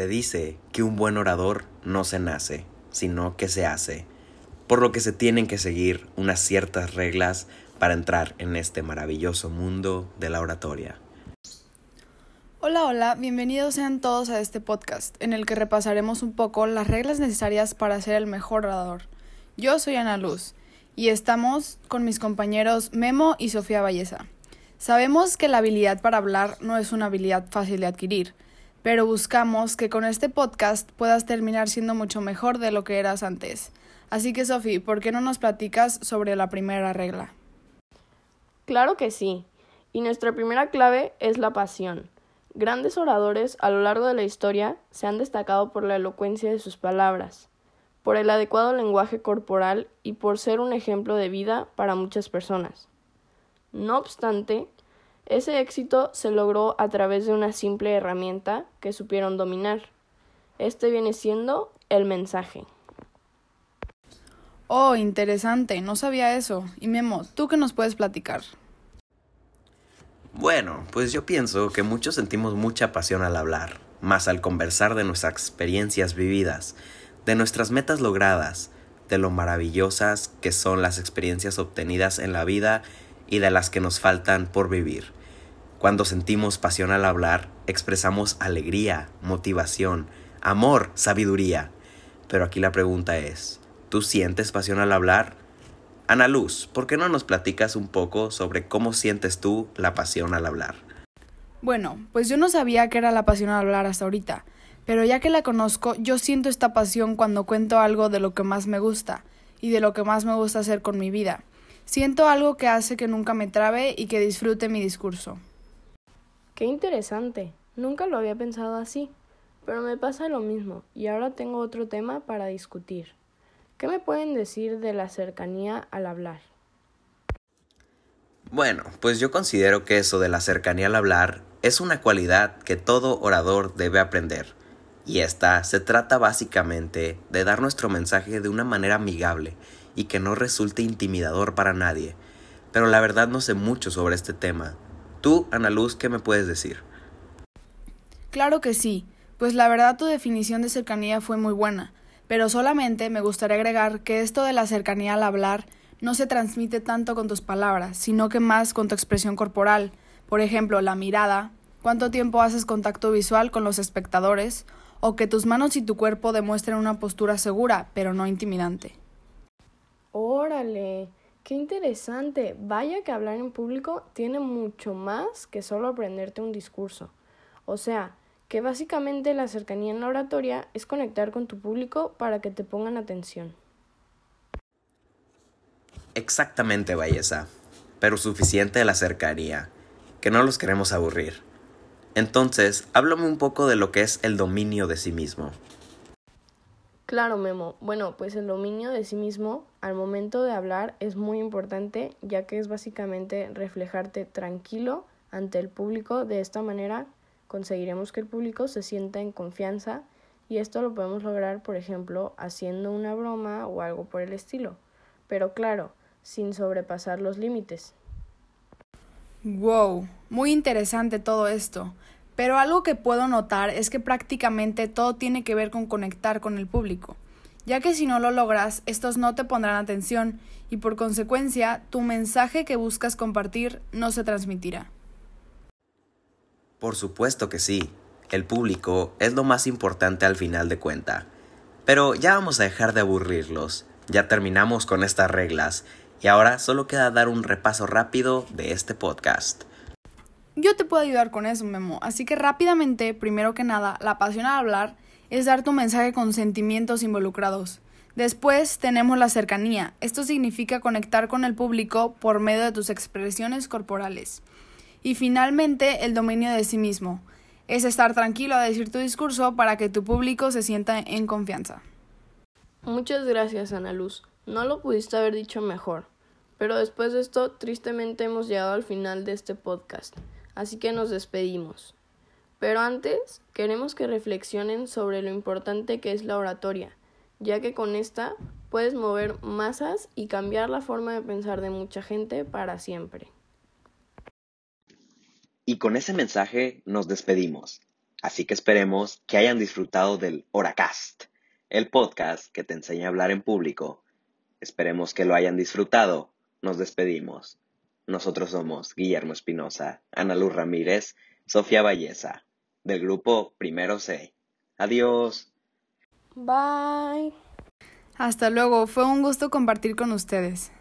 Se dice que un buen orador no se nace, sino que se hace, por lo que se tienen que seguir unas ciertas reglas para entrar en este maravilloso mundo de la oratoria. Hola, hola, bienvenidos sean todos a este podcast, en el que repasaremos un poco las reglas necesarias para ser el mejor orador. Yo soy Ana Luz, y estamos con mis compañeros Memo y Sofía Valleza. Sabemos que la habilidad para hablar no es una habilidad fácil de adquirir, pero buscamos que con este podcast puedas terminar siendo mucho mejor de lo que eras antes. Así que, Sofi, ¿por qué no nos platicas sobre la primera regla? Claro que sí. Y nuestra primera clave es la pasión. Grandes oradores a lo largo de la historia se han destacado por la elocuencia de sus palabras, por el adecuado lenguaje corporal y por ser un ejemplo de vida para muchas personas. No obstante, ese éxito se logró a través de una simple herramienta que supieron dominar. Este viene siendo el mensaje. Oh, interesante, no sabía eso. Y Memo, ¿tú qué nos puedes platicar? Bueno, pues yo pienso que muchos sentimos mucha pasión al hablar, más al conversar de nuestras experiencias vividas, de nuestras metas logradas, de lo maravillosas que son las experiencias obtenidas en la vida y de las que nos faltan por vivir. Cuando sentimos pasión al hablar, expresamos alegría, motivación, amor, sabiduría. Pero aquí la pregunta es, ¿tú sientes pasión al hablar? Ana Luz, ¿por qué no nos platicas un poco sobre cómo sientes tú la pasión al hablar? Bueno, pues yo no sabía que era la pasión al hablar hasta ahorita, pero ya que la conozco, yo siento esta pasión cuando cuento algo de lo que más me gusta y de lo que más me gusta hacer con mi vida. Siento algo que hace que nunca me trabe y que disfrute mi discurso. Qué interesante. Nunca lo había pensado así. Pero me pasa lo mismo y ahora tengo otro tema para discutir. ¿Qué me pueden decir de la cercanía al hablar? Bueno, pues yo considero que eso de la cercanía al hablar es una cualidad que todo orador debe aprender. Y esta se trata básicamente de dar nuestro mensaje de una manera amigable y que no resulte intimidador para nadie. Pero la verdad no sé mucho sobre este tema, Tú, Ana Luz, ¿qué me puedes decir? Claro que sí, pues la verdad tu definición de cercanía fue muy buena, pero solamente me gustaría agregar que esto de la cercanía al hablar no se transmite tanto con tus palabras, sino que más con tu expresión corporal, por ejemplo, la mirada, cuánto tiempo haces contacto visual con los espectadores, o que tus manos y tu cuerpo demuestren una postura segura, pero no intimidante. Órale, Qué interesante. Vaya que hablar en público tiene mucho más que solo aprenderte un discurso. O sea, que básicamente la cercanía en la oratoria es conectar con tu público para que te pongan atención. Exactamente, Belleza. Pero suficiente la cercanía, que no los queremos aburrir. Entonces, háblame un poco de lo que es el dominio de sí mismo. Claro, Memo. Bueno, pues el dominio de sí mismo al momento de hablar es muy importante ya que es básicamente reflejarte tranquilo ante el público. De esta manera conseguiremos que el público se sienta en confianza y esto lo podemos lograr, por ejemplo, haciendo una broma o algo por el estilo. Pero claro, sin sobrepasar los límites. Wow, muy interesante todo esto. Pero algo que puedo notar es que prácticamente todo tiene que ver con conectar con el público, ya que si no lo logras, estos no te pondrán atención y por consecuencia tu mensaje que buscas compartir no se transmitirá. Por supuesto que sí, el público es lo más importante al final de cuenta. Pero ya vamos a dejar de aburrirlos, ya terminamos con estas reglas y ahora solo queda dar un repaso rápido de este podcast. Yo te puedo ayudar con eso, Memo. Así que rápidamente, primero que nada, la pasión al hablar es dar tu mensaje con sentimientos involucrados. Después tenemos la cercanía. Esto significa conectar con el público por medio de tus expresiones corporales. Y finalmente, el dominio de sí mismo. Es estar tranquilo a decir tu discurso para que tu público se sienta en confianza. Muchas gracias, Ana Luz. No lo pudiste haber dicho mejor. Pero después de esto, tristemente hemos llegado al final de este podcast así que nos despedimos. Pero antes queremos que reflexionen sobre lo importante que es la oratoria, ya que con esta puedes mover masas y cambiar la forma de pensar de mucha gente para siempre. Y con ese mensaje nos despedimos. Así que esperemos que hayan disfrutado del Oracast, el podcast que te enseña a hablar en público. Esperemos que lo hayan disfrutado. Nos despedimos. Nosotros somos Guillermo Espinosa, Ana Luz Ramírez, Sofía Valleza, del grupo Primero C. Adiós. Bye. Hasta luego, fue un gusto compartir con ustedes.